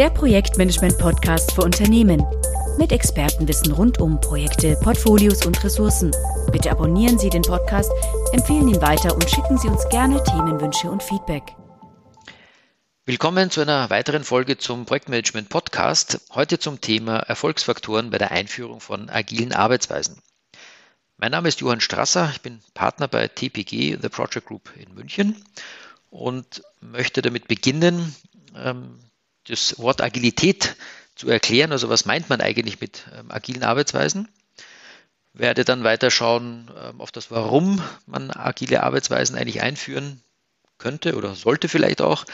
der Projektmanagement-Podcast für Unternehmen. Mit Expertenwissen rund um Projekte, Portfolios und Ressourcen. Bitte abonnieren Sie den Podcast, empfehlen ihn weiter und schicken Sie uns gerne Themenwünsche und Feedback. Willkommen zu einer weiteren Folge zum Projektmanagement Podcast. Heute zum Thema Erfolgsfaktoren bei der Einführung von agilen Arbeitsweisen. Mein Name ist Johann Strasser, ich bin Partner bei TPG, The Project Group in München und möchte damit beginnen, ähm, das Wort Agilität zu erklären. Also was meint man eigentlich mit ähm, agilen Arbeitsweisen? Werde dann weiter schauen ähm, auf das, warum man agile Arbeitsweisen eigentlich einführen könnte oder sollte vielleicht auch.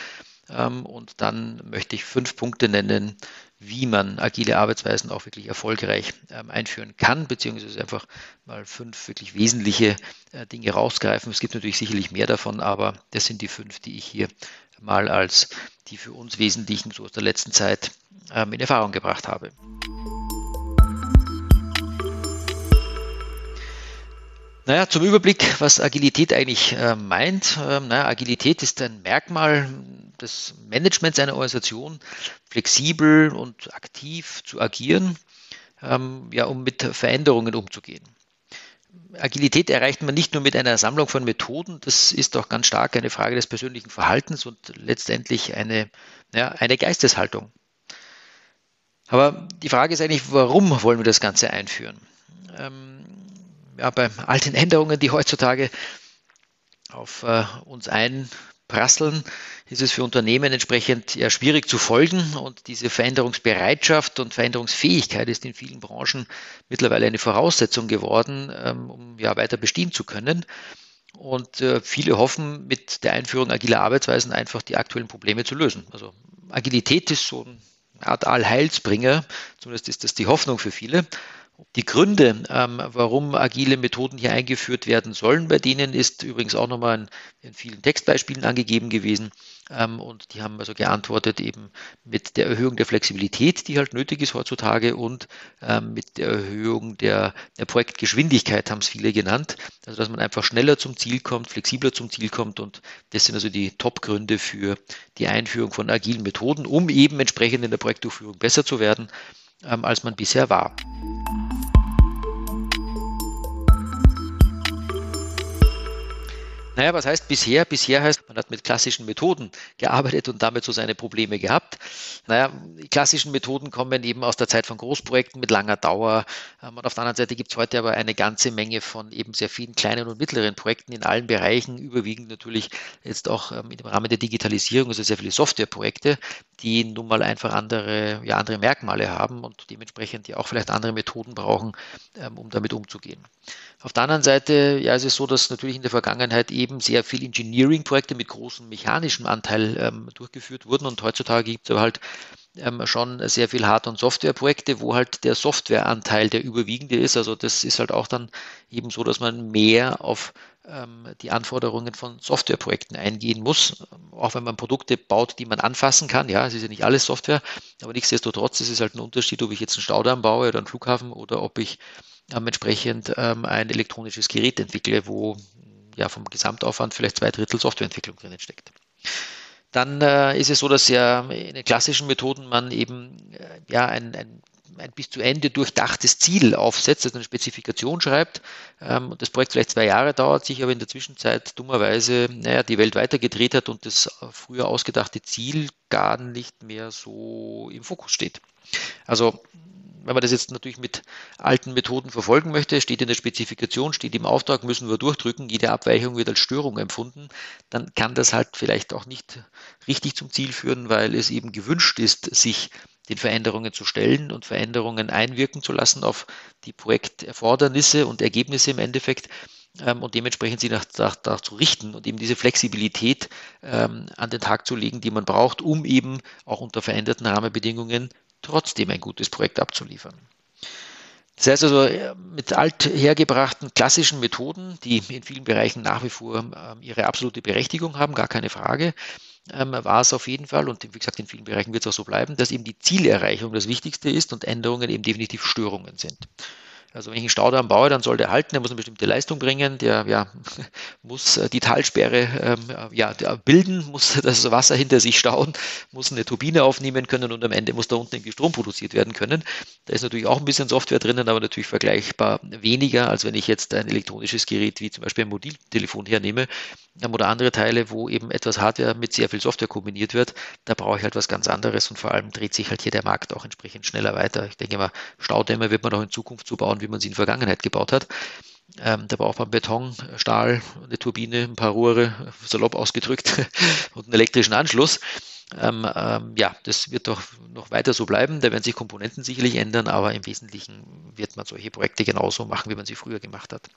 Und dann möchte ich fünf Punkte nennen, wie man agile Arbeitsweisen auch wirklich erfolgreich ähm, einführen kann, beziehungsweise einfach mal fünf wirklich wesentliche äh, Dinge rausgreifen. Es gibt natürlich sicherlich mehr davon, aber das sind die fünf, die ich hier mal als die für uns wesentlichen so aus der letzten Zeit ähm, in Erfahrung gebracht habe. Naja, zum Überblick, was Agilität eigentlich äh, meint. Ähm, naja, Agilität ist ein Merkmal des Managements einer Organisation, flexibel und aktiv zu agieren, ähm, ja, um mit Veränderungen umzugehen. Agilität erreicht man nicht nur mit einer Sammlung von Methoden, das ist auch ganz stark eine Frage des persönlichen Verhaltens und letztendlich eine, ja, eine Geisteshaltung. Aber die Frage ist eigentlich, warum wollen wir das Ganze einführen? Ähm, ja, bei all den Änderungen, die heutzutage auf äh, uns einprasseln, ist es für Unternehmen entsprechend ja schwierig zu folgen und diese Veränderungsbereitschaft und Veränderungsfähigkeit ist in vielen Branchen mittlerweile eine Voraussetzung geworden, ähm, um ja weiter bestehen zu können. Und äh, viele hoffen, mit der Einführung agiler Arbeitsweisen einfach die aktuellen Probleme zu lösen. Also Agilität ist so eine Art Allheilsbringer, zumindest ist das die Hoffnung für viele. Die Gründe, ähm, warum agile Methoden hier eingeführt werden sollen, bei denen ist übrigens auch nochmal in, in vielen Textbeispielen angegeben gewesen. Ähm, und die haben also geantwortet eben mit der Erhöhung der Flexibilität, die halt nötig ist heutzutage und ähm, mit der Erhöhung der, der Projektgeschwindigkeit, haben es viele genannt. Also dass man einfach schneller zum Ziel kommt, flexibler zum Ziel kommt und das sind also die Top-Gründe für die Einführung von agilen Methoden, um eben entsprechend in der Projektdurchführung besser zu werden, ähm, als man bisher war. Naja, was heißt bisher? Bisher heißt, man hat mit klassischen Methoden gearbeitet und damit so seine Probleme gehabt. Naja, die klassischen Methoden kommen eben aus der Zeit von Großprojekten mit langer Dauer. Ähm, und auf der anderen Seite gibt es heute aber eine ganze Menge von eben sehr vielen kleinen und mittleren Projekten in allen Bereichen, überwiegend natürlich jetzt auch ähm, im Rahmen der Digitalisierung, also sehr viele Softwareprojekte, die nun mal einfach andere, ja, andere Merkmale haben und dementsprechend ja auch vielleicht andere Methoden brauchen, ähm, um damit umzugehen. Auf der anderen Seite ja, ist es so, dass natürlich in der Vergangenheit eben sehr viel Engineering-Projekte mit großem mechanischem Anteil ähm, durchgeführt wurden und heutzutage gibt es aber halt ähm, schon sehr viel Hard- und Softwareprojekte, wo halt der Softwareanteil der überwiegende ist. Also das ist halt auch dann eben so, dass man mehr auf ähm, die Anforderungen von Softwareprojekten eingehen muss, auch wenn man Produkte baut, die man anfassen kann. Ja, es ist ja nicht alles Software, aber nichtsdestotrotz ist es halt ein Unterschied, ob ich jetzt einen Staudamm baue oder einen Flughafen oder ob ich ähm, entsprechend ähm, ein elektronisches Gerät entwickle, wo ja vom Gesamtaufwand vielleicht zwei Drittel Softwareentwicklung drinnen steckt. Dann äh, ist es so, dass ja in den klassischen Methoden man eben äh, ja ein, ein, ein, bis zu Ende durchdachtes Ziel aufsetzt, also eine Spezifikation schreibt ähm, und das Projekt vielleicht zwei Jahre dauert, sich aber in der Zwischenzeit dummerweise naja, die Welt weitergedreht hat und das früher ausgedachte Ziel gar nicht mehr so im Fokus steht. Also wenn man das jetzt natürlich mit alten Methoden verfolgen möchte, steht in der Spezifikation, steht im Auftrag, müssen wir durchdrücken, jede Abweichung wird als Störung empfunden, dann kann das halt vielleicht auch nicht richtig zum Ziel führen, weil es eben gewünscht ist, sich den Veränderungen zu stellen und Veränderungen einwirken zu lassen auf die Projekterfordernisse und Ergebnisse im Endeffekt ähm, und dementsprechend sie nach, nach, nach, zu richten und eben diese Flexibilität ähm, an den Tag zu legen, die man braucht, um eben auch unter veränderten Rahmenbedingungen trotzdem ein gutes Projekt abzuliefern. Das heißt also, äh, mit althergebrachten klassischen Methoden, die in vielen Bereichen nach wie vor ähm, ihre absolute Berechtigung haben, gar keine Frage, ähm, war es auf jeden Fall, und wie gesagt, in vielen Bereichen wird es auch so bleiben, dass eben die Zielerreichung das Wichtigste ist und Änderungen eben definitiv Störungen sind. Also wenn ich einen Staudamm baue, dann soll der halten, der muss eine bestimmte Leistung bringen, der ja, muss äh, die Talsperre ähm, ja, bilden, muss das Wasser hinter sich stauen, muss eine Turbine aufnehmen können und am Ende muss da unten irgendwie Strom produziert werden können. Da ist natürlich auch ein bisschen Software drinnen, aber natürlich vergleichbar weniger, als wenn ich jetzt ein elektronisches Gerät wie zum Beispiel ein Mobiltelefon hernehme ähm, oder andere Teile, wo eben etwas Hardware mit sehr viel Software kombiniert wird. Da brauche ich halt was ganz anderes und vor allem dreht sich halt hier der Markt auch entsprechend schneller weiter. Ich denke mal, Staudämme wird man auch in Zukunft so bauen, wie man sie in der Vergangenheit gebaut hat. Ähm, da braucht man Beton, Stahl, eine Turbine, ein paar Rohre, salopp ausgedrückt, und einen elektrischen Anschluss. Ähm, ähm, ja, das wird doch noch weiter so bleiben. Da werden sich Komponenten sicherlich ändern, aber im Wesentlichen wird man solche Projekte genauso machen, wie man sie früher gemacht hat.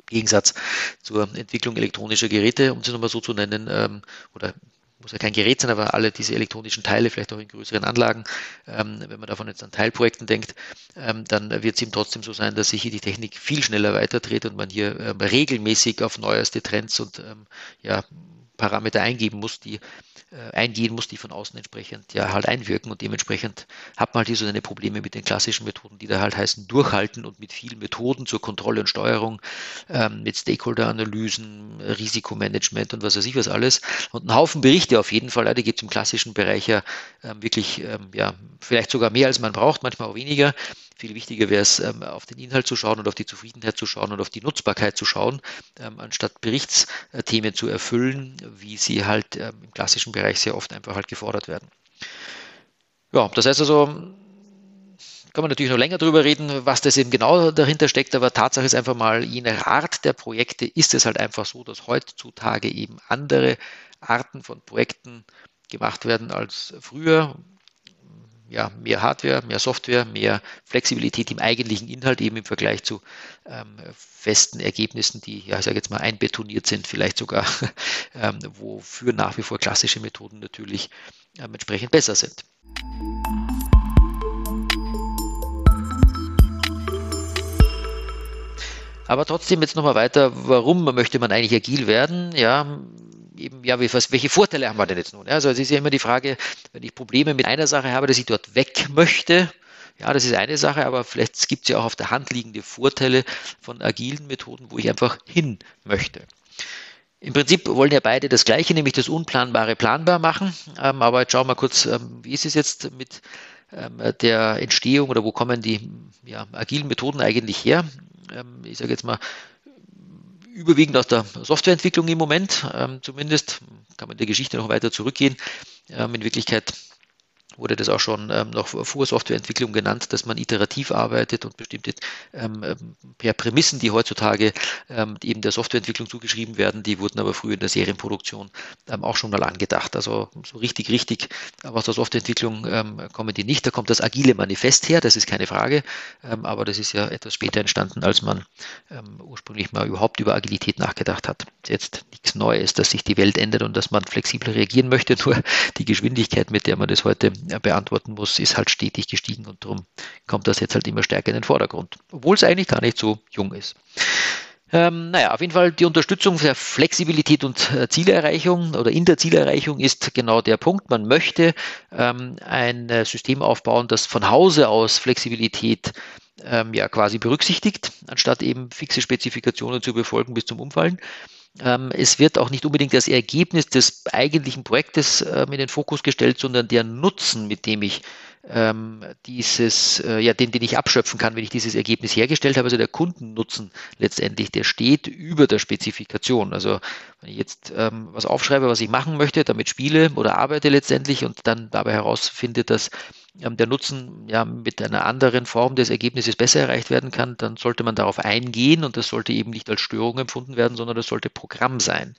Im Gegensatz zur Entwicklung elektronischer Geräte, um sie nochmal so zu nennen, ähm, oder muss ja kein Gerät sein, aber alle diese elektronischen Teile, vielleicht auch in größeren Anlagen, ähm, wenn man davon jetzt an Teilprojekten denkt, ähm, dann wird es eben trotzdem so sein, dass sich hier die Technik viel schneller weiterdreht und man hier ähm, regelmäßig auf neueste Trends und ähm, ja, Parameter eingeben muss, die äh, eingehen muss, die von außen entsprechend ja halt einwirken. Und dementsprechend hat man halt hier so eine Probleme mit den klassischen Methoden, die da halt heißen durchhalten und mit vielen Methoden zur Kontrolle und Steuerung, ähm, mit Stakeholder-Analysen, Risikomanagement und was weiß ich was alles. Und ein Haufen Berichte auf jeden Fall, die gibt es im klassischen Bereich ja ähm, wirklich, ähm, ja, vielleicht sogar mehr als man braucht, manchmal auch weniger, viel wichtiger wäre es, ähm, auf den Inhalt zu schauen und auf die Zufriedenheit zu schauen und auf die Nutzbarkeit zu schauen, ähm, anstatt Berichtsthemen zu erfüllen, wie sie halt ähm, im klassischen Bereich sehr oft einfach halt gefordert werden. Ja, das heißt also, kann man natürlich noch länger darüber reden, was das eben genau dahinter steckt, aber Tatsache ist einfach mal, je nach Art der Projekte ist es halt einfach so, dass heutzutage eben andere Arten von Projekten gemacht werden als früher ja, mehr Hardware, mehr Software, mehr Flexibilität im eigentlichen Inhalt, eben im Vergleich zu ähm, festen Ergebnissen, die, ja, ich sage jetzt mal, einbetoniert sind, vielleicht sogar, ähm, wofür nach wie vor klassische Methoden natürlich ähm, entsprechend besser sind. Aber trotzdem jetzt nochmal weiter, warum möchte man eigentlich agil werden? Ja, eben, ja, welche Vorteile haben wir denn jetzt nun? Also es ist ja immer die Frage, wenn ich Probleme mit einer Sache habe, dass ich dort weg möchte, ja, das ist eine Sache, aber vielleicht gibt es ja auch auf der Hand liegende Vorteile von agilen Methoden, wo ich einfach hin möchte. Im Prinzip wollen ja beide das Gleiche, nämlich das Unplanbare planbar machen. Ähm, aber jetzt schauen wir kurz, ähm, wie ist es jetzt mit ähm, der Entstehung oder wo kommen die ja, agilen Methoden eigentlich her? Ich sage jetzt mal, überwiegend aus der Softwareentwicklung im Moment. Ähm, zumindest kann man der Geschichte noch weiter zurückgehen. Ähm, in Wirklichkeit wurde das auch schon ähm, noch vor Softwareentwicklung genannt, dass man iterativ arbeitet und bestimmte ähm, ähm, per Prämissen, die heutzutage ähm, eben der Softwareentwicklung zugeschrieben werden, die wurden aber früher in der Serienproduktion ähm, auch schon mal angedacht. Also so richtig, richtig aus der Softwareentwicklung ähm, kommen die nicht. Da kommt das agile Manifest her, das ist keine Frage, aber das ist ja etwas später entstanden, als man ursprünglich mal überhaupt über Agilität nachgedacht hat. Jetzt nichts Neues, dass sich die Welt ändert und dass man flexibel reagieren möchte, nur die Geschwindigkeit, mit der man das heute beantworten muss, ist halt stetig gestiegen und darum kommt das jetzt halt immer stärker in den Vordergrund, obwohl es eigentlich gar nicht so jung ist. Ähm, naja, auf jeden Fall die Unterstützung der Flexibilität und äh, Zielerreichung oder in der Zielerreichung ist genau der Punkt. Man möchte ähm, ein äh, System aufbauen, das von Hause aus Flexibilität ähm, ja quasi berücksichtigt, anstatt eben fixe Spezifikationen zu befolgen bis zum Umfallen. Ähm, es wird auch nicht unbedingt das Ergebnis des eigentlichen Projektes ähm, in den Fokus gestellt, sondern der Nutzen, mit dem ich ähm, dieses, äh, ja, den, den ich abschöpfen kann, wenn ich dieses Ergebnis hergestellt habe, also der Kundennutzen letztendlich, der steht über der Spezifikation. Also wenn ich jetzt ähm, was aufschreibe, was ich machen möchte, damit spiele oder arbeite letztendlich und dann dabei herausfinde, dass ähm, der Nutzen ja mit einer anderen Form des Ergebnisses besser erreicht werden kann, dann sollte man darauf eingehen und das sollte eben nicht als Störung empfunden werden, sondern das sollte Programm sein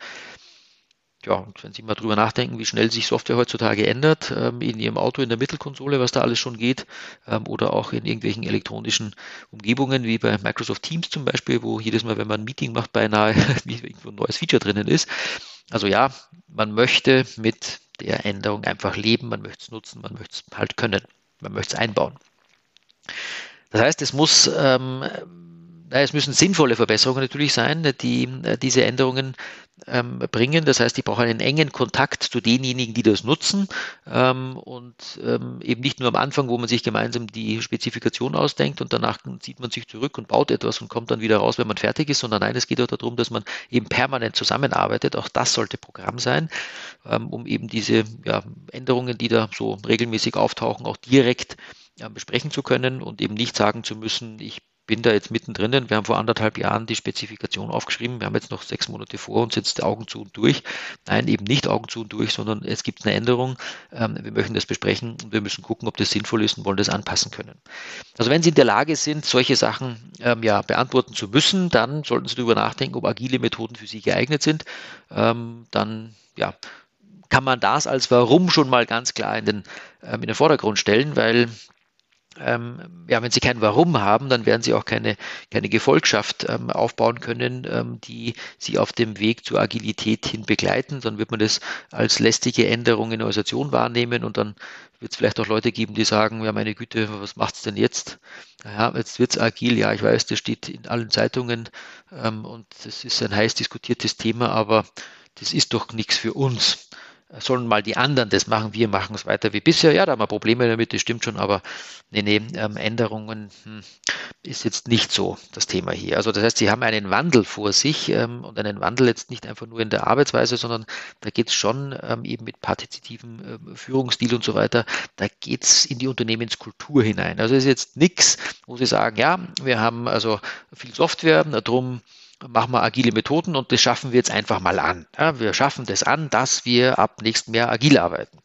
ja, und wenn Sie mal drüber nachdenken, wie schnell sich Software heutzutage ändert, ähm, in Ihrem Auto, in der Mittelkonsole, was da alles schon geht, ähm, oder auch in irgendwelchen elektronischen Umgebungen, wie bei Microsoft Teams zum Beispiel, wo jedes Mal, wenn man ein Meeting macht, beinahe irgendwo ein neues Feature drinnen ist. Also ja, man möchte mit der Änderung einfach leben, man möchte es nutzen, man möchte es halt können, man möchte es einbauen. Das heißt, es muss ähm, es müssen sinnvolle Verbesserungen natürlich sein, die äh, diese Änderungen ähm, bringen. Das heißt, ich brauche einen engen Kontakt zu denjenigen, die das nutzen ähm, und ähm, eben nicht nur am Anfang, wo man sich gemeinsam die Spezifikation ausdenkt und danach zieht man sich zurück und baut etwas und kommt dann wieder raus, wenn man fertig ist, sondern nein, es geht auch darum, dass man eben permanent zusammenarbeitet. Auch das sollte Programm sein, um eben diese Änderungen, die da so regelmäßig auftauchen, auch direkt besprechen zu können und eben nicht sagen zu müssen, ich bin da jetzt mittendrin. Wir haben vor anderthalb Jahren die Spezifikation aufgeschrieben. Wir haben jetzt noch sechs Monate vor uns, jetzt Augen zu und durch. Nein, eben nicht Augen zu und durch, sondern es gibt eine Änderung. Ähm, wir möchten das besprechen und wir müssen gucken, ob das sinnvoll ist und wollen das anpassen können. Also wenn Sie in der Lage sind, solche Sachen ähm, ja, beantworten zu müssen, dann sollten Sie darüber nachdenken, ob agile Methoden für Sie geeignet sind. Ähm, dann ja, kann man das als Warum schon mal ganz klar in den, in den Vordergrund stellen, weil ähm, ja, wenn sie kein Warum haben, dann werden sie auch keine, keine Gefolgschaft ähm, aufbauen können, ähm, die sie auf dem Weg zur Agilität hin begleiten. Dann wird man das als lästige Änderung in der Organisation wahrnehmen und dann wird es vielleicht auch Leute geben, die sagen, ja meine Güte, was macht's denn jetzt? Ja, jetzt wird's agil, ja, ich weiß, das steht in allen Zeitungen ähm, und das ist ein heiß diskutiertes Thema, aber das ist doch nichts für uns sollen mal die anderen das machen, wir machen es weiter wie bisher. Ja, da haben wir Probleme damit, das stimmt schon, aber nee, nee, ähm, Änderungen hm, ist jetzt nicht so das Thema hier. Also das heißt, Sie haben einen Wandel vor sich ähm, und einen Wandel jetzt nicht einfach nur in der Arbeitsweise, sondern da geht es schon ähm, eben mit partizipativem äh, Führungsstil und so weiter, da geht es in die Unternehmenskultur hinein. Also es ist jetzt nichts, wo Sie sagen, ja, wir haben also viel Software, darum machen wir agile Methoden und das schaffen wir jetzt einfach mal an. Ja, wir schaffen das an, dass wir ab nächsten Jahr agil arbeiten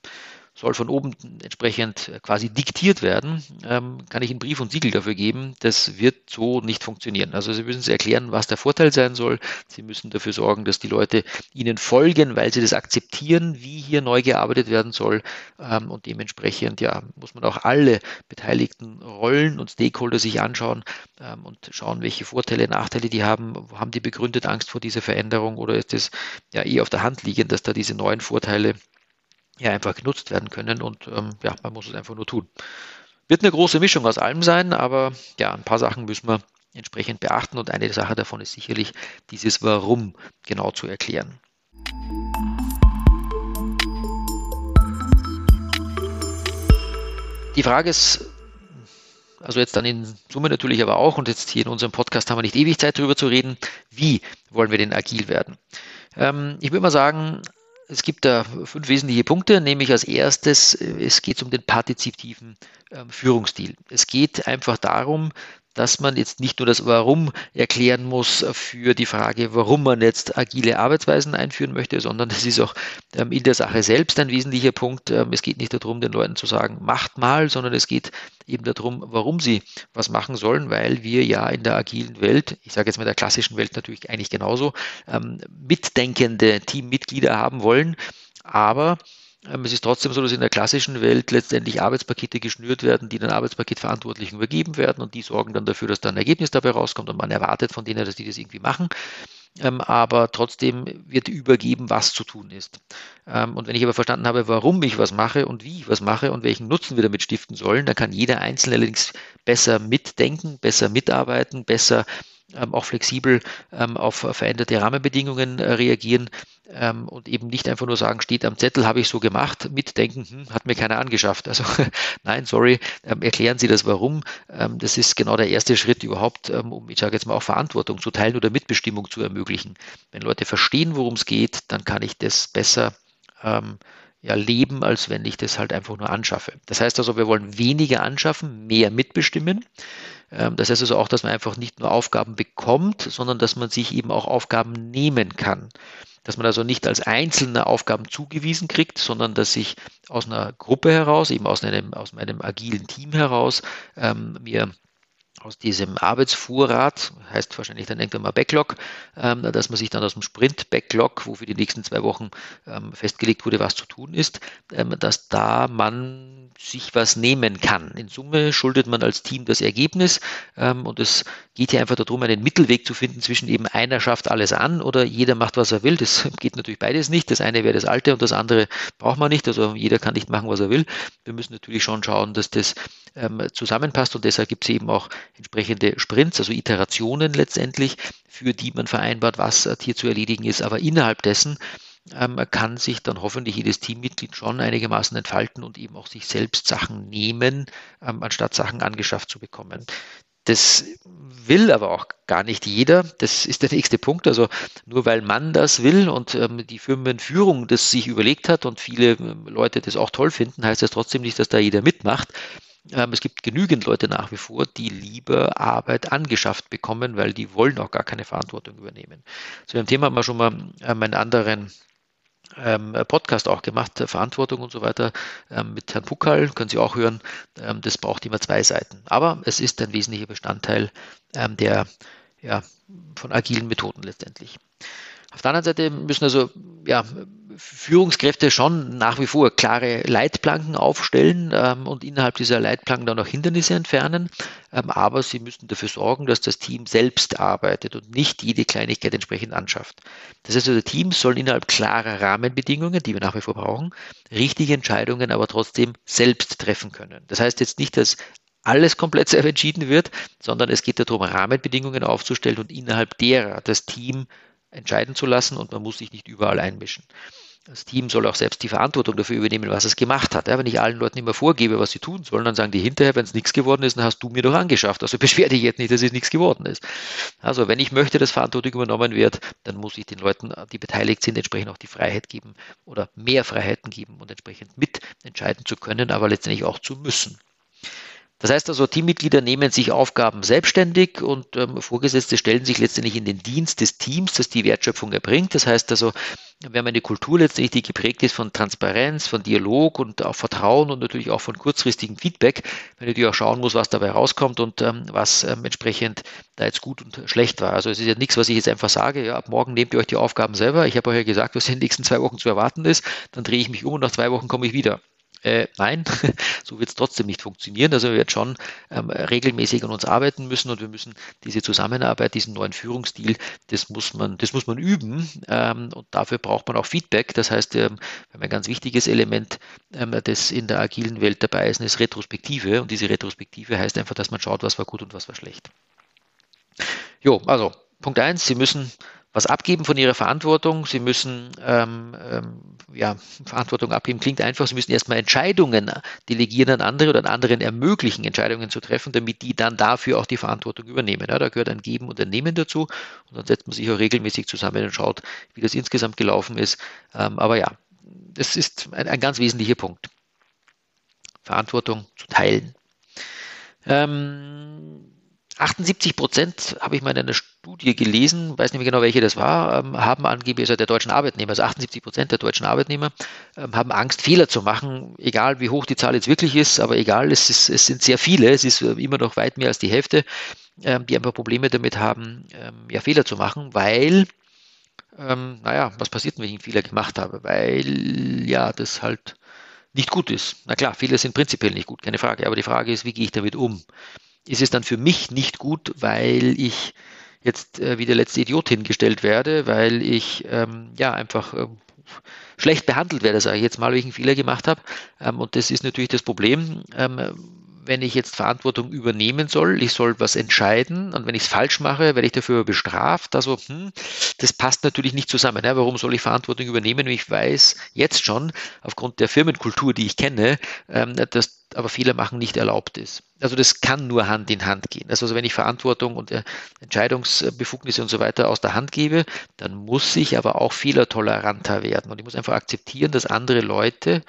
soll von oben entsprechend quasi diktiert werden, ähm, kann ich einen Brief und Siegel dafür geben. Das wird so nicht funktionieren. Also Sie müssen erklären, was der Vorteil sein soll. Sie müssen dafür sorgen, dass die Leute Ihnen folgen, weil sie das akzeptieren, wie hier neu gearbeitet werden soll. Ähm, und dementsprechend ja, muss man auch alle beteiligten Rollen und Stakeholder sich anschauen ähm, und schauen, welche Vorteile, Nachteile die haben. Haben die begründet Angst vor dieser Veränderung oder ist es ja eh auf der Hand liegend, dass da diese neuen Vorteile ja einfach genutzt werden können und ähm, ja, man muss es einfach nur tun. Wird eine große Mischung aus allem sein, aber ja, ein paar Sachen müssen wir entsprechend beachten und eine Sache davon ist sicherlich dieses Warum genau zu erklären. Die Frage ist, also jetzt dann in Summe natürlich aber auch, und jetzt hier in unserem Podcast haben wir nicht ewig Zeit darüber zu reden, wie wollen wir denn agil werden? Ähm, ich würde mal sagen, es gibt da fünf wesentliche Punkte, nämlich als erstes, es geht um den partizipativen ähm, Führungsstil. Es geht einfach darum, dass man jetzt nicht nur das Warum erklären muss für die Frage, warum man jetzt agile Arbeitsweisen einführen möchte, sondern es ist auch ähm, in der Sache selbst ein wesentlicher Punkt. Ähm, es geht nicht darum, den Leuten zu sagen, macht mal, sondern es geht eben darum, warum sie was machen sollen, weil wir ja in der agilen Welt, ich sage jetzt mal der klassischen Welt natürlich eigentlich genauso, ähm, mitdenkende Teammitglieder haben wollen. Aber es ist trotzdem so, dass in der klassischen Welt letztendlich Arbeitspakete geschnürt werden, die den Arbeitspaketverantwortlichen übergeben werden und die sorgen dann dafür, dass da ein Ergebnis dabei rauskommt und man erwartet von denen, dass die das irgendwie machen. Ähm, aber trotzdem wird übergeben, was zu tun ist. Ähm, und wenn ich aber verstanden habe, warum ich was mache und wie ich was mache und welchen Nutzen wir damit stiften sollen, dann kann jeder Einzelne allerdings besser mitdenken, besser mitarbeiten, besser ähm, auch flexibel ähm, auf veränderte Rahmenbedingungen äh, reagieren ähm, und eben nicht einfach nur sagen, steht am Zettel, habe ich so gemacht, mitdenken, hm, hat mir keiner angeschafft. Also nein, sorry, ähm, erklären Sie das warum. Ähm, das ist genau der erste Schritt überhaupt, ähm, um, ich sage jetzt mal, auch Verantwortung zu teilen oder Mitbestimmung zu ermöglichen. Wenn Leute verstehen, worum es geht, dann kann ich das besser ja, leben, als wenn ich das halt einfach nur anschaffe. Das heißt also, wir wollen weniger anschaffen, mehr mitbestimmen. Ähm, das heißt also auch, dass man einfach nicht nur Aufgaben bekommt, sondern dass man sich eben auch Aufgaben nehmen kann. Dass man also nicht als Einzelner Aufgaben zugewiesen kriegt, sondern dass ich aus einer Gruppe heraus, eben aus einem, aus meinem agilen Team heraus, ähm, mir aus diesem Arbeitsvorrat, heißt wahrscheinlich dann irgendwann mal Backlog, ähm, dass man sich dann aus dem Sprint-Backlog, wo für die nächsten zwei Wochen ähm, festgelegt wurde, was zu tun ist, ähm, dass da man sich was nehmen kann. In Summe schuldet man als Team das Ergebnis und es geht hier einfach darum, einen Mittelweg zu finden zwischen eben einer schafft alles an oder jeder macht, was er will. Das geht natürlich beides nicht. Das eine wäre das alte und das andere braucht man nicht. Also jeder kann nicht machen, was er will. Wir müssen natürlich schon schauen, dass das ähm, zusammenpasst und deshalb gibt es eben auch entsprechende Sprints, also Iterationen letztendlich, für die man vereinbart, was hier zu erledigen ist. Aber innerhalb dessen ähm, kann sich dann hoffentlich jedes Teammitglied schon einigermaßen entfalten und eben auch sich selbst Sachen nehmen, ähm, anstatt Sachen angeschafft zu bekommen. Das will aber auch gar nicht jeder. Das ist der nächste Punkt. Also nur weil man das will und ähm, die Firmenführung das sich überlegt hat und viele ähm, Leute das auch toll finden, heißt das trotzdem nicht, dass da jeder mitmacht. Ähm, es gibt genügend Leute nach wie vor, die lieber Arbeit angeschafft bekommen, weil die wollen auch gar keine Verantwortung übernehmen. Zu dem Thema haben wir schon mal ähm, einen anderen ähm, Podcast auch gemacht, Verantwortung und so weiter, ähm, mit Herrn Puckal, können Sie auch hören. Ähm, das braucht immer zwei Seiten. Aber es ist ein wesentlicher Bestandteil ähm, der ja, von agilen Methoden letztendlich. Auf der anderen Seite müssen also ja, Führungskräfte schon nach wie vor klare Leitplanken aufstellen ähm, und innerhalb dieser Leitplanken dann auch Hindernisse entfernen. Ähm, aber sie müssen dafür sorgen, dass das Team selbst arbeitet und nicht jede Kleinigkeit entsprechend anschafft. Das heißt also, Teams sollen innerhalb klarer Rahmenbedingungen, die wir nach wie vor brauchen, richtige Entscheidungen aber trotzdem selbst treffen können. Das heißt jetzt nicht, dass alles komplett selber entschieden wird, sondern es geht darum, Rahmenbedingungen aufzustellen und innerhalb derer das Team entscheiden zu lassen und man muss sich nicht überall einmischen. Das Team soll auch selbst die Verantwortung dafür übernehmen, was es gemacht hat. Ja, wenn ich allen Leuten immer vorgebe, was sie tun sollen, dann sagen die hinterher, wenn es nichts geworden ist, dann hast du mir doch angeschafft. Also beschwer dich jetzt nicht, dass es nichts geworden ist. Also wenn ich möchte, dass Verantwortung übernommen wird, dann muss ich den Leuten, die beteiligt sind, entsprechend auch die Freiheit geben oder mehr Freiheiten geben und entsprechend mitentscheiden zu können, aber letztendlich auch zu müssen. Das heißt also, Teammitglieder nehmen sich Aufgaben selbstständig und ähm, Vorgesetzte stellen sich letztendlich in den Dienst des Teams, das die Wertschöpfung erbringt. Das heißt also, wir haben eine Kultur letztendlich, die geprägt ist von Transparenz, von Dialog und auch Vertrauen und natürlich auch von kurzfristigem Feedback, wenn natürlich auch schauen muss, was dabei rauskommt und ähm, was ähm, entsprechend da jetzt gut und schlecht war. Also es ist ja nichts, was ich jetzt einfach sage, ja, ab morgen nehmt ihr euch die Aufgaben selber. Ich habe euch ja gesagt, was in den nächsten zwei Wochen zu erwarten ist. Dann drehe ich mich um und nach zwei Wochen komme ich wieder. Äh, nein, so wird es trotzdem nicht funktionieren. Also wir werden schon ähm, regelmäßig an uns arbeiten müssen und wir müssen diese Zusammenarbeit, diesen neuen Führungsstil, das muss man, das muss man üben ähm, und dafür braucht man auch Feedback. Das heißt, ähm, ein ganz wichtiges Element, ähm, das in der agilen Welt dabei ist, ist Retrospektive und diese Retrospektive heißt einfach, dass man schaut, was war gut und was war schlecht. Jo, also Punkt eins: Sie müssen was abgeben von ihrer Verantwortung. Sie müssen ähm, ähm, ja, Verantwortung abgeben, klingt einfach. Sie müssen erstmal Entscheidungen delegieren an andere oder an anderen ermöglichen, Entscheidungen zu treffen, damit die dann dafür auch die Verantwortung übernehmen. Ja, da gehört ein Geben und ein Nehmen dazu. Und dann setzt man sich auch regelmäßig zusammen und schaut, wie das insgesamt gelaufen ist. Ähm, aber ja, das ist ein, ein, ganz wesentlicher Punkt. Verantwortung zu teilen. Ähm, 78 Prozent, habe ich mal in einer Studie gelesen, weiß nicht mehr genau, welche das war, ähm, haben angeblich, also der deutschen Arbeitnehmer, also 78 Prozent der deutschen Arbeitnehmer ähm, haben Angst, Fehler zu machen, egal wie hoch die Zahl jetzt wirklich ist, aber egal, es, ist, es sind sehr viele, es ist äh, immer noch weit mehr als die Hälfte, ähm, die einfach Probleme damit haben, ja, Fehler zu machen, weil, naja, was passiert, wenn ich einen Fehler gemacht habe? Weil, ja, das halt nicht gut ist. Na klar, Fehler sind prinzipiell nicht gut, keine Frage, aber die Frage ist, wie gehe ich damit um? Ist es dann für mich nicht gut, weil ich jetzt äh, wie der letzte Idiot hingestellt werde, weil ich ähm, ja einfach äh, schlecht behandelt werde, sage ich jetzt mal, weil ich einen Fehler gemacht habe. Ähm, und das ist natürlich das Problem. Ähm, wenn ich jetzt Verantwortung übernehmen soll, ich soll was entscheiden und wenn ich es falsch mache, werde ich dafür bestraft. Also, hm, das passt natürlich nicht zusammen. Ja, warum soll ich Verantwortung übernehmen, wenn ich weiß jetzt schon, aufgrund der Firmenkultur, die ich kenne, ähm, dass aber Fehler machen nicht erlaubt ist. Also das kann nur Hand in Hand gehen. Also wenn ich Verantwortung und äh, Entscheidungsbefugnisse und so weiter aus der Hand gebe, dann muss ich aber auch fehlertoleranter werden. Und ich muss einfach akzeptieren, dass andere Leute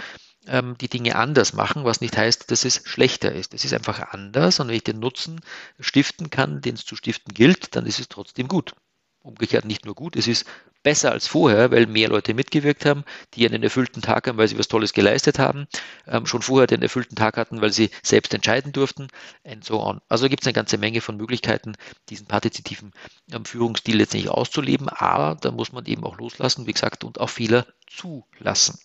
ähm, die Dinge anders machen, was nicht heißt, dass es schlechter ist. Es ist einfach anders und wenn ich den Nutzen stiften kann, den es zu stiften gilt, dann ist es trotzdem gut. Umgekehrt nicht nur gut, es ist besser als vorher, weil mehr Leute mitgewirkt haben, die einen erfüllten Tag haben, weil sie was Tolles geleistet haben, ähm, schon vorher den erfüllten Tag hatten, weil sie selbst entscheiden durften and so on. Also gibt es eine ganze Menge von Möglichkeiten, diesen partizipativen ähm, Führungsstil letztendlich auszuleben, aber da muss man eben auch loslassen, wie gesagt, und auch Fehler zulassen.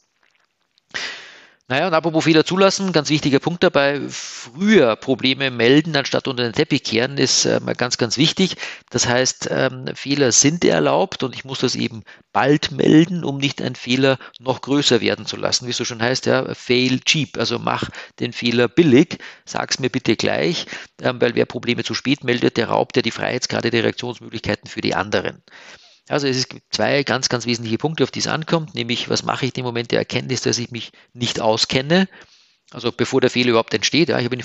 Naja, und apropos Fehler zulassen, ganz wichtiger Punkt dabei, früher Probleme melden, anstatt unter den Teppich kehren, ist äh, ganz, ganz wichtig. Das heißt, ähm, Fehler sind erlaubt und ich muss das eben bald melden, um nicht einen Fehler noch größer werden zu lassen. Wie es so schon heißt, ja, fail cheap, also mach den Fehler billig, sag's mir bitte gleich, ähm, weil wer Probleme zu spät meldet, der raubt ja die Freiheitsgrade der Reaktionsmöglichkeiten für die anderen. Also es gibt zwei ganz, ganz wesentliche Punkte, auf die es ankommt, nämlich was mache ich im Moment der Erkenntnis, dass ich mich nicht auskenne, also bevor der Fehler überhaupt entsteht. Ja, ich bin,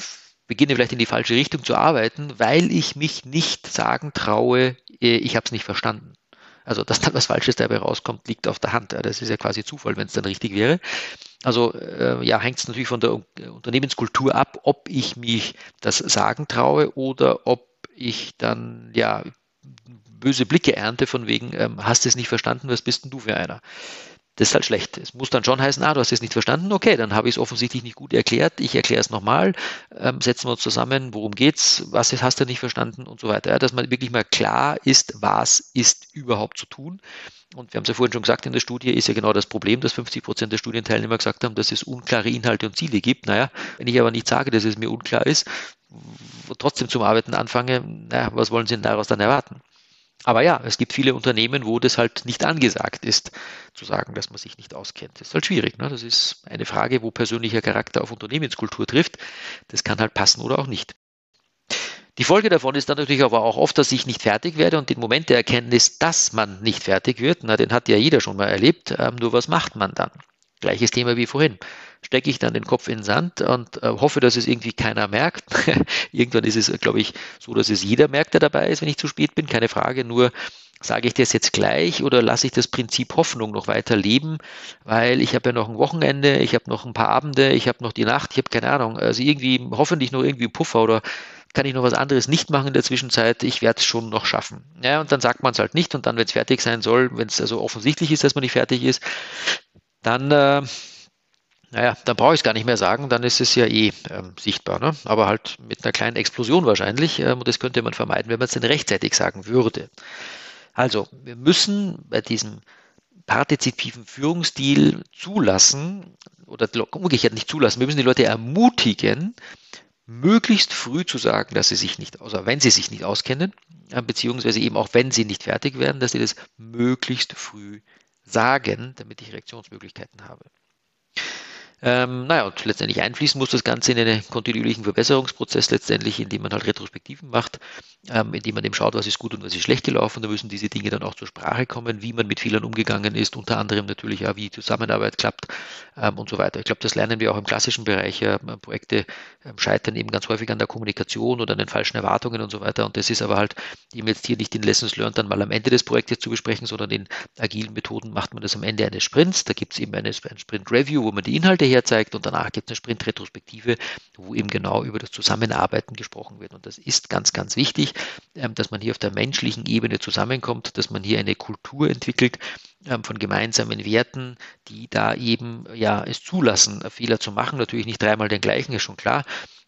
beginne vielleicht in die falsche Richtung zu arbeiten, weil ich mich nicht sagen traue, äh, ich habe es nicht verstanden. Also, dass dann was Falsches dabei rauskommt, liegt auf der Hand. Das ist ja quasi Zufall, wenn es dann richtig wäre. Also äh, ja, hängt es natürlich von der Unternehmenskultur ab, ob ich mich das sagen traue oder ob ich dann ja böse Blicke ernte von wegen, ähm, hast es nicht verstanden, was bist denn du für einer? Das ist halt schlecht. Es muss dann schon heißen, ah, du hast es nicht verstanden, okay, dann habe ich es offensichtlich nicht gut erklärt, ich erkläre es nochmal, ähm, setzen wir uns zusammen, worum geht's, was hast du nicht verstanden und so weiter. Ja, dass man wirklich mal klar ist, was ist überhaupt zu tun. Und wir haben es ja vorhin schon gesagt, in der Studie ist ja genau das Problem, dass 50 Prozent der Studienteilnehmer gesagt haben, dass es unklare Inhalte und Ziele gibt. Naja, wenn ich aber nicht sage, dass es mir unklar ist, trotzdem zum Arbeiten anfange, naja, was wollen Sie denn daraus dann erwarten? Aber ja, es gibt viele Unternehmen, wo das halt nicht angesagt ist, zu sagen, dass man sich nicht auskennt. Das ist halt schwierig. Ne? Das ist eine Frage, wo persönlicher Charakter auf Unternehmenskultur trifft. Das kann halt passen oder auch nicht. Die Folge davon ist dann natürlich aber auch oft, dass ich nicht fertig werde und den Moment der Erkenntnis, dass man nicht fertig wird, na, den hat ja jeder schon mal erlebt. Ähm, nur was macht man dann? Gleiches Thema wie vorhin. Stecke ich dann den Kopf in den Sand und äh, hoffe, dass es irgendwie keiner merkt. Irgendwann ist es, glaube ich, so, dass es jeder merkt, der dabei ist, wenn ich zu spät bin. Keine Frage. Nur sage ich das jetzt gleich oder lasse ich das Prinzip Hoffnung noch weiter leben, weil ich habe ja noch ein Wochenende, ich habe noch ein paar Abende, ich habe noch die Nacht, ich habe keine Ahnung. Also irgendwie hoffentlich noch irgendwie Puffer oder kann ich noch was anderes nicht machen in der Zwischenzeit, ich werde es schon noch schaffen. Ja, und dann sagt man es halt nicht und dann, wenn es fertig sein soll, wenn es also offensichtlich ist, dass man nicht fertig ist, dann, äh, naja, dann brauche ich es gar nicht mehr sagen, dann ist es ja eh ähm, sichtbar. Ne? Aber halt mit einer kleinen Explosion wahrscheinlich. Ähm, und das könnte man vermeiden, wenn man es denn rechtzeitig sagen würde. Also, wir müssen bei diesem partizipativen Führungsstil zulassen, oder umgekehrt nicht zulassen, wir müssen die Leute ermutigen, möglichst früh zu sagen, dass sie sich nicht, also wenn sie sich nicht auskennen, äh, beziehungsweise eben auch wenn sie nicht fertig werden, dass sie das möglichst früh sagen, damit ich Reaktionsmöglichkeiten habe. Ähm, naja, und letztendlich einfließen muss das Ganze in einen kontinuierlichen Verbesserungsprozess letztendlich, indem man halt Retrospektiven macht, ähm, indem man eben schaut, was ist gut und was ist schlecht gelaufen. Da müssen diese Dinge dann auch zur Sprache kommen, wie man mit Fehlern umgegangen ist, unter anderem natürlich auch, wie Zusammenarbeit klappt ähm, und so weiter. Ich glaube, das lernen wir auch im klassischen Bereich. Äh, Projekte ähm, scheitern eben ganz häufig an der Kommunikation oder an den falschen Erwartungen und so weiter. Und das ist aber halt eben jetzt hier nicht in Lessons Learned dann mal am Ende des Projektes zu besprechen, sondern in agilen Methoden macht man das am Ende eines Sprints. Da gibt es eben eine, ein Sprint Review, wo man die Inhalte herzeigt und danach gibt es eine Sprint-Retrospektive, wo eben genau über das Zusammenarbeiten gesprochen wird. Und das ist ganz, ganz wichtig, ähm, dass man hier auf der menschlichen Ebene zusammenkommt, dass man hier eine Kultur entwickelt ähm, von gemeinsamen Werten, die da eben ja es zulassen, Fehler zu machen. Natürlich nicht dreimal den gleichen, ist schon klar.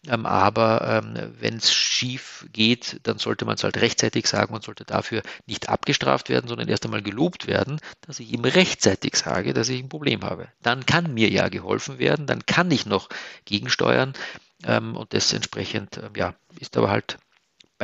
Ähm, aber ähm, wenn es schief geht, dann sollte man es halt rechtzeitig sagen. Man sollte dafür nicht abgestraft werden, sondern erst einmal gelobt werden, dass ich ihm rechtzeitig sage, dass ich ein Problem habe. Dann kann mir ja geholfen werden, dann kann ich noch gegensteuern. Ähm, und das entsprechend, ja, ist aber halt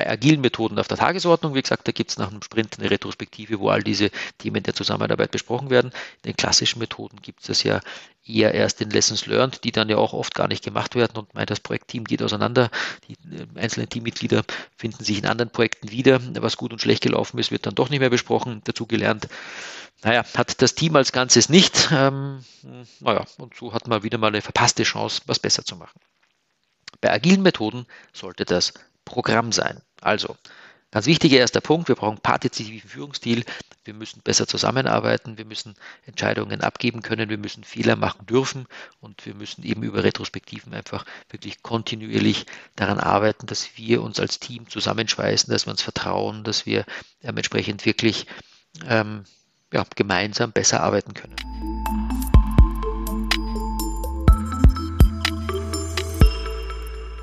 bei agilen Methoden auf der Tagesordnung. Wie gesagt, da gibt es nach einem Sprint eine Retrospektive, wo all diese Themen der Zusammenarbeit besprochen werden. In den klassischen Methoden gibt es das ja eher erst in Lessons Learned, die dann ja auch oft gar nicht gemacht werden und meint, das Projektteam geht auseinander. Die äh, einzelnen Teammitglieder finden sich in anderen Projekten wieder. Was gut und schlecht gelaufen ist, wird dann doch nicht mehr besprochen. Dazu gelernt, naja, hat das Team als Ganzes nicht. Ähm, naja, und so hat man wieder mal eine verpasste Chance, was besser zu machen. Bei agilen Methoden sollte das Programm sein. Also, ganz wichtiger erster Punkt, wir brauchen partizipativen Führungsstil, wir müssen besser zusammenarbeiten, wir müssen Entscheidungen abgeben können, wir müssen Fehler machen dürfen. Und wir müssen eben über Retrospektiven einfach wirklich kontinuierlich daran arbeiten, dass wir uns als Team zusammenschweißen, dass wir uns vertrauen, dass wir ähm, entsprechend wirklich ähm, ja, gemeinsam besser arbeiten können.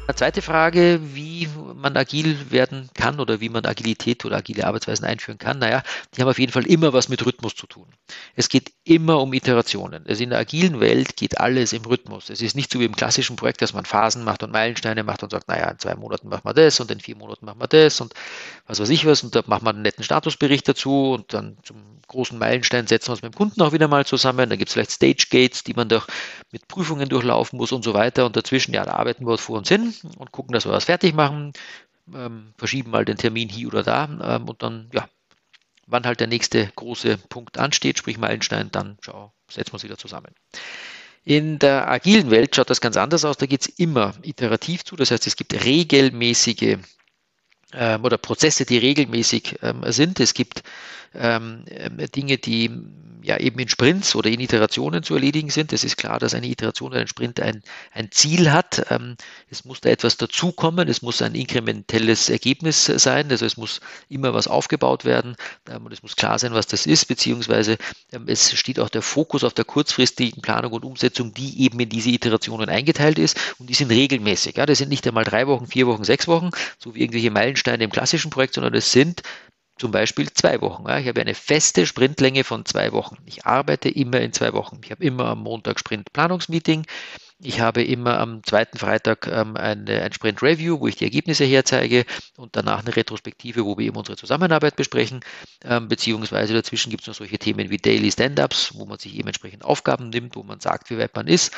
Eine zweite Frage, wie man agil werden kann oder wie man Agilität oder agile Arbeitsweisen einführen kann? Naja, die haben auf jeden Fall immer was mit Rhythmus zu tun. Es geht immer um Iterationen. Also in der agilen Welt geht alles im Rhythmus. Es ist nicht so wie im klassischen Projekt, dass man Phasen macht und Meilensteine macht und sagt, naja, in zwei Monaten machen wir das und in vier Monaten machen wir das und was weiß ich was und da machen wir einen netten Statusbericht dazu und dann zum großen Meilenstein setzen wir uns mit dem Kunden auch wieder mal zusammen. Dann gibt es vielleicht Stage Gates, die man doch mit Prüfungen durchlaufen muss und so weiter. Und dazwischen, ja, da arbeiten wir vor uns hin und gucken, dass wir was fertig machen, ähm, verschieben mal den Termin hier oder da ähm, und dann, ja, wann halt der nächste große Punkt ansteht, sprich Meilenstein, dann schau, setzen wir uns wieder zusammen. In der agilen Welt schaut das ganz anders aus. Da geht es immer iterativ zu. Das heißt, es gibt regelmäßige ähm, oder Prozesse, die regelmäßig ähm, sind. Es gibt ähm, Dinge, die ja eben in Sprints oder in Iterationen zu erledigen sind. Es ist klar, dass eine Iteration oder ein Sprint ein, ein Ziel hat. Ähm, es muss da etwas dazukommen. Es muss ein inkrementelles Ergebnis sein. Also es muss immer was aufgebaut werden ähm, und es muss klar sein, was das ist, beziehungsweise ähm, es steht auch der Fokus auf der kurzfristigen Planung und Umsetzung, die eben in diese Iterationen eingeteilt ist und die sind regelmäßig. Ja, das sind nicht einmal drei Wochen, vier Wochen, sechs Wochen, so wie irgendwelche Meilensteine im klassischen Projekt, sondern es sind zum Beispiel zwei Wochen. Ich habe eine feste Sprintlänge von zwei Wochen. Ich arbeite immer in zwei Wochen. Ich habe immer am Montag Sprint-Planungsmeeting. Ich habe immer am zweiten Freitag ähm, eine, ein Sprint-Review, wo ich die Ergebnisse herzeige und danach eine Retrospektive, wo wir eben unsere Zusammenarbeit besprechen. Ähm, beziehungsweise dazwischen gibt es noch solche Themen wie Daily Stand-Ups, wo man sich eben entsprechend Aufgaben nimmt, wo man sagt, wie weit man ist.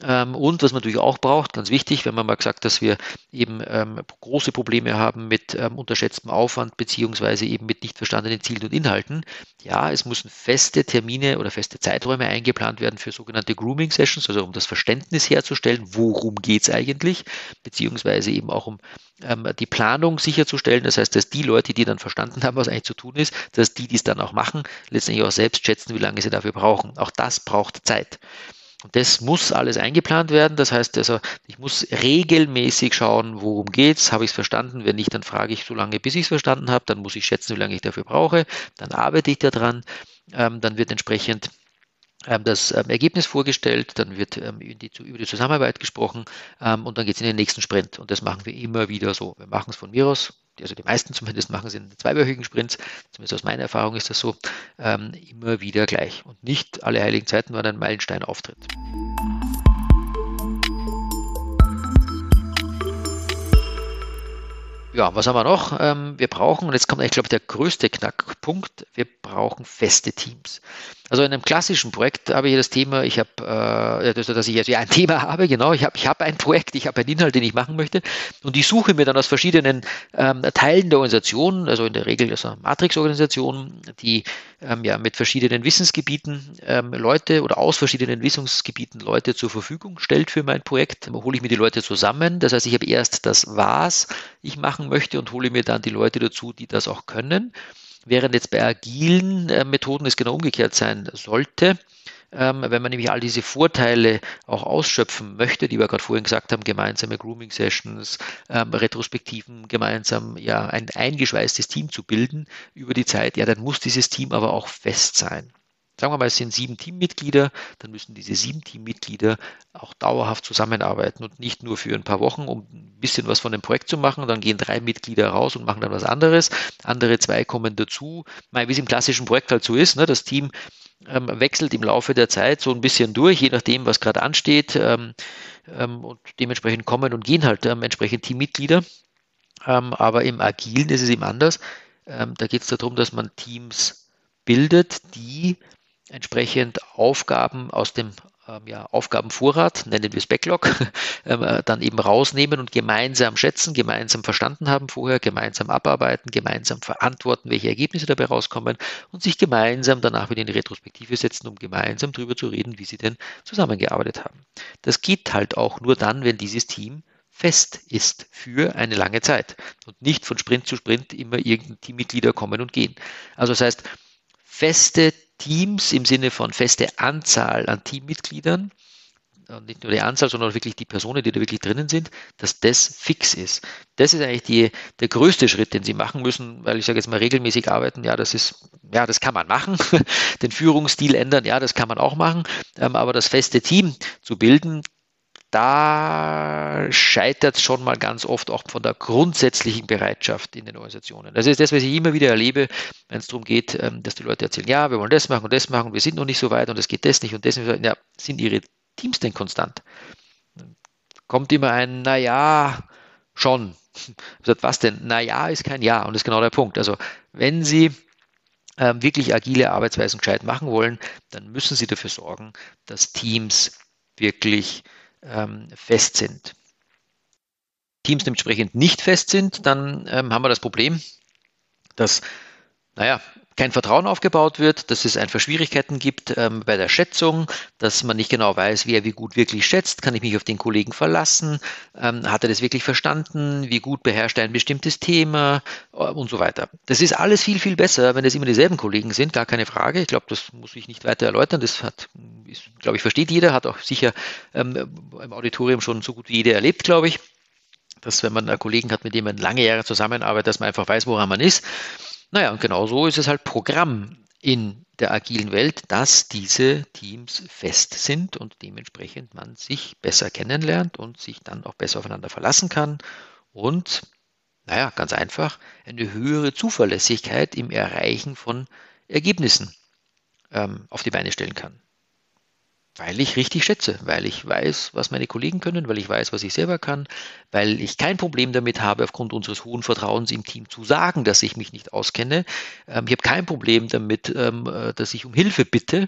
Ähm, und was man natürlich auch braucht, ganz wichtig, wenn man mal gesagt, dass wir eben ähm, große Probleme haben mit ähm, unterschätztem Aufwand beziehungsweise eben mit nicht verstandenen Zielen und Inhalten. Ja, es müssen feste Termine oder feste Zeiträume eingeplant werden für sogenannte Grooming Sessions, also um das Verständnis herzustellen, worum geht es eigentlich, beziehungsweise eben auch um ähm, die Planung sicherzustellen. Das heißt, dass die Leute, die dann verstanden haben, was eigentlich zu tun ist, dass die, die es dann auch machen, letztendlich auch selbst schätzen, wie lange sie dafür brauchen. Auch das braucht Zeit. Und das muss alles eingeplant werden. Das heißt also, ich muss regelmäßig schauen, worum geht's, habe ich es verstanden. Wenn nicht, dann frage ich so lange, bis ich es verstanden habe. Dann muss ich schätzen, wie lange ich dafür brauche. Dann arbeite ich daran. Ähm, dann wird entsprechend ähm, das ähm, Ergebnis vorgestellt, dann wird ähm, die, über die Zusammenarbeit gesprochen und dann geht es in den nächsten Sprint. Und das machen wir immer wieder so. Wir machen es von mir aus also die meisten zumindest machen es in zweiwöchigen Sprints, zumindest aus meiner Erfahrung ist das so, ähm, immer wieder gleich. Und nicht alle heiligen Zeiten, wann ein Meilenstein auftritt. Ja, was haben wir noch? Ähm, wir brauchen, und jetzt kommt eigentlich, glaube ich, der größte Knackpunkt, wir brauchen feste Teams. Also in einem klassischen Projekt habe ich das Thema, ich habe, äh, dass ich also ein Thema habe, genau, ich habe ich habe ein Projekt, ich habe einen Inhalt, den ich machen möchte und ich suche mir dann aus verschiedenen ähm, Teilen der Organisation, also in der Regel aus einer Matrix-Organisation, die ähm, ja mit verschiedenen Wissensgebieten ähm, Leute oder aus verschiedenen Wissensgebieten Leute zur Verfügung stellt für mein Projekt. Hole ich mir die Leute zusammen. Das heißt, ich habe erst das, was ich machen möchte und hole mir dann die Leute dazu, die das auch können. Während jetzt bei agilen äh, Methoden es genau umgekehrt sein sollte. Ähm, wenn man nämlich all diese Vorteile auch ausschöpfen möchte, die wir gerade vorhin gesagt haben, gemeinsame Grooming-Sessions, ähm, Retrospektiven, gemeinsam ja ein eingeschweißtes Team zu bilden über die Zeit, ja, dann muss dieses Team aber auch fest sein. Sagen wir mal, es sind sieben Teammitglieder, dann müssen diese sieben Teammitglieder auch dauerhaft zusammenarbeiten und nicht nur für ein paar Wochen, um ein bisschen was von dem Projekt zu machen. Dann gehen drei Mitglieder raus und machen dann was anderes. Andere zwei kommen dazu. Wie es im klassischen Projekt halt so ist, ne? das Team ähm, wechselt im Laufe der Zeit so ein bisschen durch, je nachdem, was gerade ansteht. Ähm, ähm, und dementsprechend kommen und gehen halt ähm, entsprechend Teammitglieder. Ähm, aber im Agilen ist es eben anders. Ähm, da geht es darum, dass man Teams bildet, die entsprechend Aufgaben aus dem ähm, ja, Aufgabenvorrat, nennen wir es Backlog, ähm, äh, dann eben rausnehmen und gemeinsam schätzen, gemeinsam verstanden haben vorher, gemeinsam abarbeiten, gemeinsam verantworten, welche Ergebnisse dabei rauskommen und sich gemeinsam danach wieder in die Retrospektive setzen, um gemeinsam darüber zu reden, wie sie denn zusammengearbeitet haben. Das geht halt auch nur dann, wenn dieses Team fest ist für eine lange Zeit und nicht von Sprint zu Sprint immer irgendein Teammitglieder kommen und gehen. Also das heißt, feste Teams im Sinne von feste Anzahl an Teammitgliedern, und nicht nur die Anzahl, sondern wirklich die Personen, die da wirklich drinnen sind, dass das fix ist. Das ist eigentlich die, der größte Schritt, den Sie machen müssen, weil ich sage jetzt mal regelmäßig arbeiten, ja, das ist, ja, das kann man machen. Den Führungsstil ändern, ja, das kann man auch machen. Ähm, aber das feste Team zu bilden, da scheitert es schon mal ganz oft auch von der grundsätzlichen Bereitschaft in den Organisationen. Das ist das, was ich immer wieder erlebe, wenn es darum geht, ähm, dass die Leute erzählen, ja, wir wollen das machen und das machen, wir sind noch nicht so weit und es geht das nicht und das nicht. Ja, sind ihre Teams denn konstant? Kommt immer ein, naja, schon. Was denn? Naja ist kein Ja und das ist genau der Punkt. Also wenn Sie ähm, wirklich agile Arbeitsweisen gescheit machen wollen, dann müssen Sie dafür sorgen, dass Teams wirklich ähm, fest sind. Teams dementsprechend nicht fest sind, dann ähm, haben wir das Problem, dass, naja, kein Vertrauen aufgebaut wird, dass es einfach Schwierigkeiten gibt ähm, bei der Schätzung, dass man nicht genau weiß, wer wie gut wirklich schätzt, kann ich mich auf den Kollegen verlassen, ähm, hat er das wirklich verstanden, wie gut beherrscht er ein bestimmtes Thema äh, und so weiter. Das ist alles viel, viel besser, wenn es immer dieselben Kollegen sind, gar keine Frage. Ich glaube, das muss ich nicht weiter erläutern. Das hat, glaube ich, versteht jeder, hat auch sicher ähm, im Auditorium schon so gut wie jeder erlebt, glaube ich dass wenn man einen Kollegen hat, mit dem man lange Jahre zusammenarbeitet, dass man einfach weiß, woran man ist. Naja, und genau so ist es halt Programm in der agilen Welt, dass diese Teams fest sind und dementsprechend man sich besser kennenlernt und sich dann auch besser aufeinander verlassen kann und, naja, ganz einfach, eine höhere Zuverlässigkeit im Erreichen von Ergebnissen ähm, auf die Beine stellen kann. Weil ich richtig schätze, weil ich weiß, was meine Kollegen können, weil ich weiß, was ich selber kann, weil ich kein Problem damit habe, aufgrund unseres hohen Vertrauens im Team zu sagen, dass ich mich nicht auskenne. Ähm, ich habe kein Problem damit, ähm, äh, dass ich um Hilfe bitte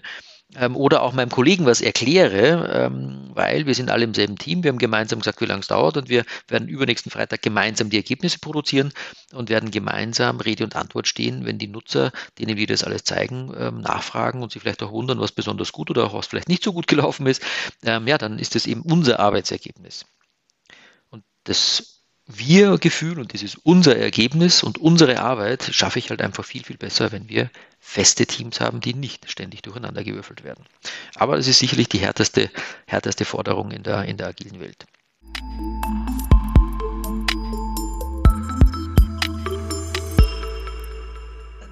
ähm, oder auch meinem Kollegen was erkläre, ähm, weil wir sind alle im selben Team, wir haben gemeinsam gesagt, wie lange es dauert und wir werden übernächsten Freitag gemeinsam die Ergebnisse produzieren und werden gemeinsam Rede und Antwort stehen, wenn die Nutzer, denen wir das alles zeigen, ähm, nachfragen und sich vielleicht auch wundern, was besonders gut oder auch was vielleicht nicht so gut gelaufen ist, ähm, ja, dann ist das eben unser Arbeitsergebnis. Und das wir-Gefühl und dieses unser Ergebnis und unsere Arbeit schaffe ich halt einfach viel, viel besser, wenn wir feste Teams haben, die nicht ständig durcheinander gewürfelt werden. Aber es ist sicherlich die härteste, härteste Forderung in der, in der agilen Welt.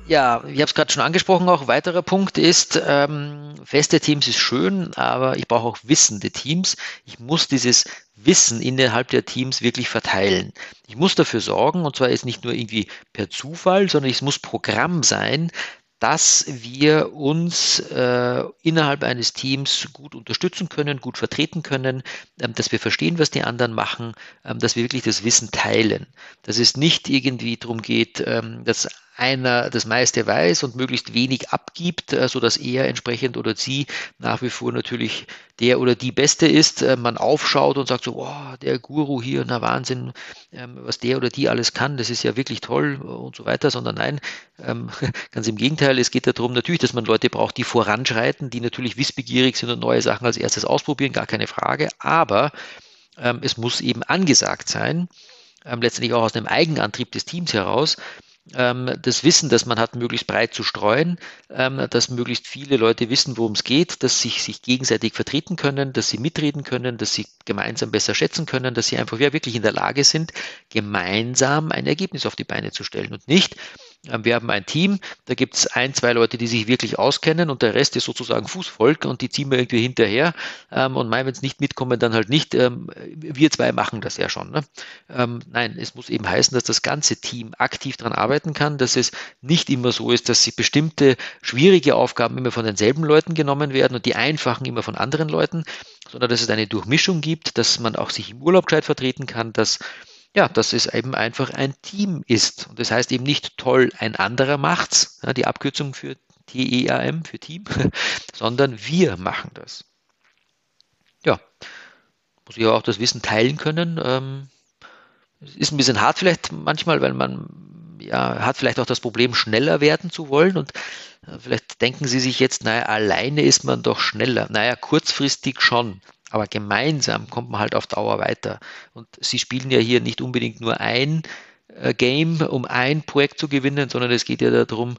Ja, ich habe es gerade schon angesprochen, auch ein weiterer Punkt ist, ähm, feste Teams ist schön, aber ich brauche auch wissende Teams. Ich muss dieses Wissen innerhalb der Teams wirklich verteilen. Ich muss dafür sorgen, und zwar ist nicht nur irgendwie per Zufall, sondern es muss Programm sein, dass wir uns äh, innerhalb eines Teams gut unterstützen können, gut vertreten können, ähm, dass wir verstehen, was die anderen machen, ähm, dass wir wirklich das Wissen teilen. Dass es nicht irgendwie darum geht, ähm, dass einer das meiste weiß und möglichst wenig abgibt, äh, so dass er entsprechend oder sie nach wie vor natürlich der oder die Beste ist, äh, man aufschaut und sagt so, wow, der Guru hier, na Wahnsinn, ähm, was der oder die alles kann, das ist ja wirklich toll und so weiter, sondern nein, ähm, ganz im Gegenteil, es geht darum natürlich, dass man Leute braucht, die voranschreiten, die natürlich wissbegierig sind und neue Sachen als erstes ausprobieren, gar keine Frage, aber ähm, es muss eben angesagt sein, letztendlich auch aus einem Eigenantrieb des Teams heraus, das Wissen, das man hat, möglichst breit zu streuen, ähm, dass möglichst viele Leute wissen, worum es geht, dass sie sich gegenseitig vertreten können, dass sie mitreden können, dass sie gemeinsam besser schätzen können, dass sie einfach ja, wirklich in der Lage sind, gemeinsam ein Ergebnis auf die Beine zu stellen und nicht, ähm, wir haben ein Team, da gibt es ein, zwei Leute, die sich wirklich auskennen und der Rest ist sozusagen Fußvolk und die ziehen wir irgendwie hinterher ähm, und meinen, wenn es nicht mitkommen, dann halt nicht. Ähm, wir zwei machen das ja schon. Ne? Ähm, nein, es muss eben heißen, dass das ganze Team aktiv daran arbeiten kann, dass es nicht immer so ist, dass sie bestimmte schwierige Aufgaben immer von denselben Leuten genommen werden und die einfachen immer von anderen Leuten, sondern dass es eine Durchmischung gibt, dass man auch sich im Urlaub gescheit vertreten kann, dass ja, dass es eben einfach ein Team ist. Und das heißt eben nicht toll, ein anderer macht's, ja, die Abkürzung für TEAM, für Team, sondern wir machen das. Ja, muss ich auch das Wissen teilen können. Ähm, ist ein bisschen hart vielleicht manchmal, weil man ja, hat vielleicht auch das Problem, schneller werden zu wollen. Und äh, vielleicht denken Sie sich jetzt, naja, alleine ist man doch schneller. Naja, kurzfristig schon. Aber gemeinsam kommt man halt auf Dauer weiter. Und sie spielen ja hier nicht unbedingt nur ein äh, Game, um ein Projekt zu gewinnen, sondern es geht ja darum,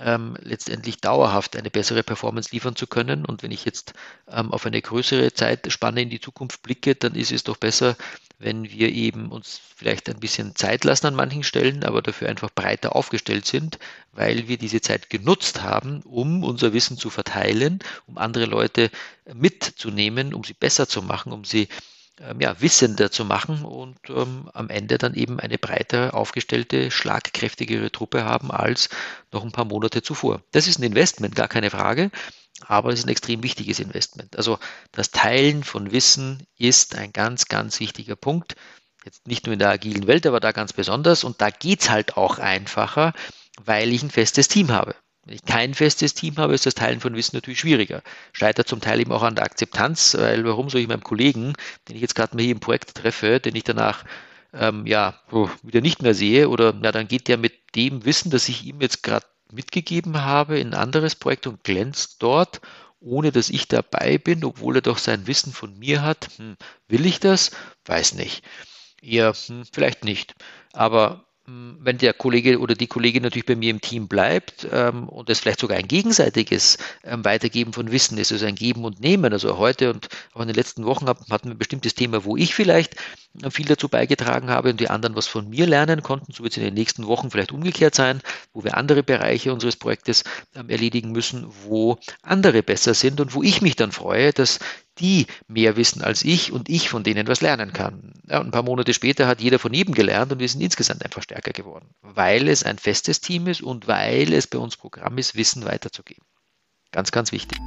ähm, letztendlich dauerhaft eine bessere Performance liefern zu können. Und wenn ich jetzt ähm, auf eine größere Zeitspanne in die Zukunft blicke, dann ist es doch besser, wenn wir eben uns vielleicht ein bisschen Zeit lassen an manchen Stellen, aber dafür einfach breiter aufgestellt sind, weil wir diese Zeit genutzt haben, um unser Wissen zu verteilen, um andere Leute mitzunehmen, um sie besser zu machen, um sie ja, wissender zu machen und ähm, am Ende dann eben eine breiter aufgestellte, schlagkräftigere Truppe haben als noch ein paar Monate zuvor. Das ist ein Investment, gar keine Frage, aber es ist ein extrem wichtiges Investment. Also das Teilen von Wissen ist ein ganz, ganz wichtiger Punkt. Jetzt nicht nur in der agilen Welt, aber da ganz besonders. Und da geht es halt auch einfacher, weil ich ein festes Team habe. Wenn ich kein festes Team habe, ist das Teilen von Wissen natürlich schwieriger. Scheitert zum Teil eben auch an der Akzeptanz, weil warum soll ich meinem Kollegen, den ich jetzt gerade mal hier im Projekt treffe, den ich danach ähm, ja wieder nicht mehr sehe, oder na, dann geht der mit dem Wissen, das ich ihm jetzt gerade mitgegeben habe, in ein anderes Projekt und glänzt dort, ohne dass ich dabei bin, obwohl er doch sein Wissen von mir hat. Hm, will ich das? Weiß nicht. Eher hm, vielleicht nicht. Aber wenn der Kollege oder die Kollegin natürlich bei mir im Team bleibt ähm, und es vielleicht sogar ein gegenseitiges ähm, Weitergeben von Wissen ist, also ein Geben und Nehmen. Also heute und auch in den letzten Wochen hatten wir ein bestimmtes Thema, wo ich vielleicht äh, viel dazu beigetragen habe und die anderen was von mir lernen konnten. So wird es in den nächsten Wochen vielleicht umgekehrt sein, wo wir andere Bereiche unseres Projektes ähm, erledigen müssen, wo andere besser sind und wo ich mich dann freue, dass die mehr wissen als ich und ich von denen was lernen kann. Ja, ein paar Monate später hat jeder von jedem gelernt und wir sind insgesamt einfach stärker geworden, weil es ein festes Team ist und weil es bei uns Programm ist, Wissen weiterzugeben. Ganz, ganz wichtig.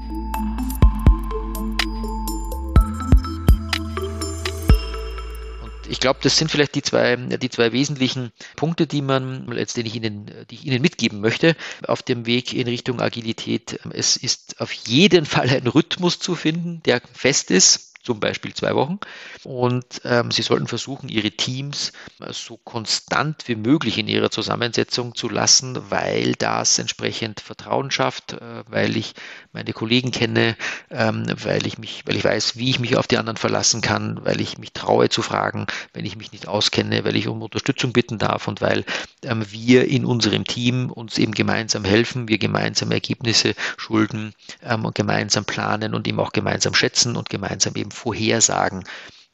Ich glaube, das sind vielleicht die zwei, die zwei wesentlichen Punkte, die man letztendlich Ihnen, die ich Ihnen mitgeben möchte auf dem Weg in Richtung Agilität. Es ist auf jeden Fall ein Rhythmus zu finden, der fest ist zum Beispiel zwei Wochen. Und ähm, Sie sollten versuchen, Ihre Teams so konstant wie möglich in ihrer Zusammensetzung zu lassen, weil das entsprechend Vertrauen schafft, äh, weil ich meine Kollegen kenne, ähm, weil ich mich, weil ich weiß, wie ich mich auf die anderen verlassen kann, weil ich mich traue zu fragen, wenn ich mich nicht auskenne, weil ich um Unterstützung bitten darf und weil ähm, wir in unserem Team uns eben gemeinsam helfen, wir gemeinsam Ergebnisse schulden ähm, und gemeinsam planen und eben auch gemeinsam schätzen und gemeinsam eben vorhersagen,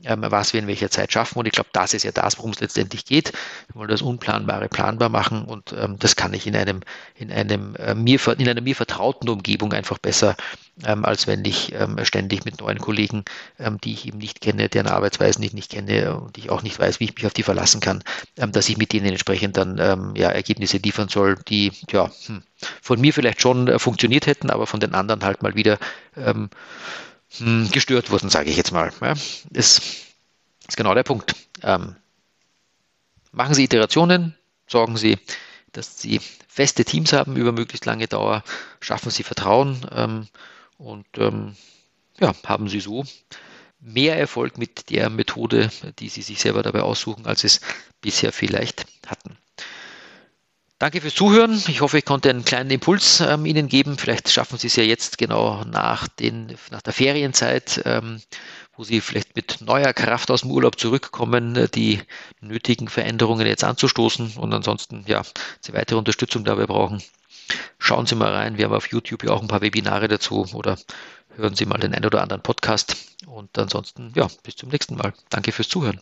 ähm, was wir in welcher Zeit schaffen. Und ich glaube, das ist ja das, worum es letztendlich geht. Wir wollen das Unplanbare planbar machen und ähm, das kann ich in einem, in einem äh, mir, in einer mir vertrauten Umgebung einfach besser, ähm, als wenn ich ähm, ständig mit neuen Kollegen, ähm, die ich eben nicht kenne, deren Arbeitsweisen ich nicht kenne und ich auch nicht weiß, wie ich mich auf die verlassen kann, ähm, dass ich mit denen entsprechend dann ja, Ergebnisse liefern soll, die ja hm, von mir vielleicht schon äh, funktioniert hätten, aber von den anderen halt mal wieder hm, gestört wurden, sage ich jetzt mal. Ja, ist, ist genau der Punkt. Ähm, machen Sie Iterationen, sorgen Sie, dass Sie feste Teams haben über möglichst lange Dauer, schaffen Sie Vertrauen ähm, und ähm, ja, haben Sie so mehr Erfolg mit der Methode, die Sie sich selber dabei aussuchen, als es bisher vielleicht hatten. Danke fürs Zuhören. Ich hoffe, ich konnte einen kleinen Impuls ähm, Ihnen geben. Vielleicht schaffen Sie es ja jetzt genau nach, den, nach der Ferienzeit, ähm, wo Sie vielleicht mit neuer Kraft aus dem Urlaub zurückkommen, äh, die nötigen Veränderungen jetzt anzustoßen und ansonsten, ja, Sie weitere Unterstützung dabei brauchen. Schauen Sie mal rein. Wir haben auf YouTube ja auch ein paar Webinare dazu oder hören Sie mal den ein oder anderen Podcast. Und ansonsten, ja, bis zum nächsten Mal. Danke fürs Zuhören.